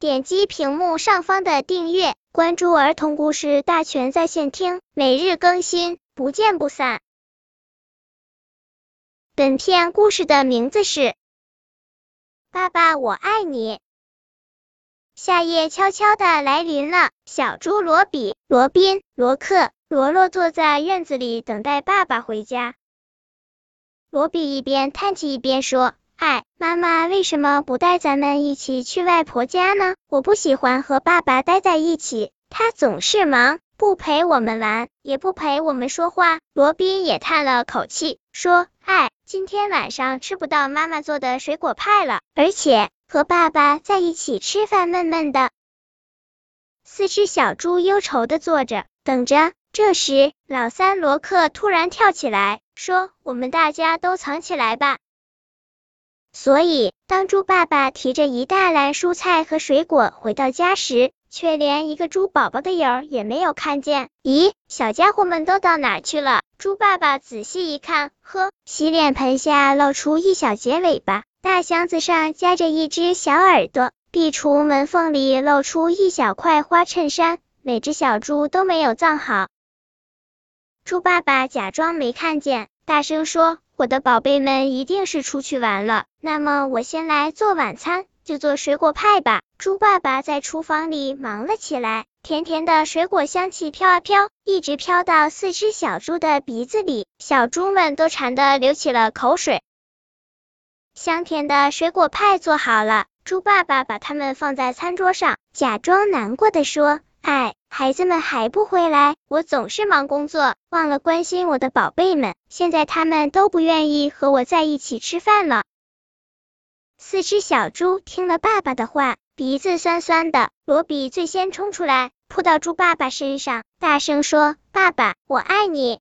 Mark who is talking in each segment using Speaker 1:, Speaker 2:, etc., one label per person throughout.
Speaker 1: 点击屏幕上方的订阅，关注儿童故事大全在线听，每日更新，不见不散。本片故事的名字是《爸爸我爱你》。夏夜悄悄的来临了，小猪罗比、罗宾、罗克、罗罗坐在院子里等待爸爸回家。罗比一边叹气一边说：“哎，妈妈为什么不带咱们一起去外婆家呢？我不喜欢和爸爸待在一起，他总是忙，不陪我们玩，也不陪我们说话。”罗宾也叹了口气，说：“哎，今天晚上吃不到妈妈做的水果派了，而且和爸爸在一起吃饭闷闷的。”四只小猪忧愁的坐着，等着。这时，老三罗克突然跳起来。说：“我们大家都藏起来吧。”所以，当猪爸爸提着一大篮蔬菜和水果回到家时，却连一个猪宝宝的影儿也没有看见。咦，小家伙们都到哪去了？猪爸爸仔细一看，呵，洗脸盆下露出一小截尾巴，大箱子上夹着一只小耳朵，壁橱门缝里露出一小块花衬衫，每只小猪都没有藏好。猪爸爸假装没看见，大声说：“我的宝贝们一定是出去玩了。那么我先来做晚餐，就做水果派吧。”猪爸爸在厨房里忙了起来，甜甜的水果香气飘啊飘，一直飘到四只小猪的鼻子里，小猪们都馋得流起了口水。香甜的水果派做好了，猪爸爸把它们放在餐桌上，假装难过的说。哎，孩子们还不回来，我总是忙工作，忘了关心我的宝贝们。现在他们都不愿意和我在一起吃饭了。四只小猪听了爸爸的话，鼻子酸酸的。罗比最先冲出来，扑到猪爸爸身上，大声说：“爸爸，我爱你。”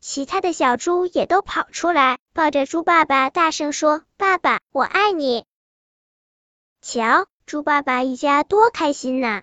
Speaker 1: 其他的小猪也都跑出来，抱着猪爸爸，大声说：“爸爸，我爱你。”瞧，猪爸爸一家多开心呐！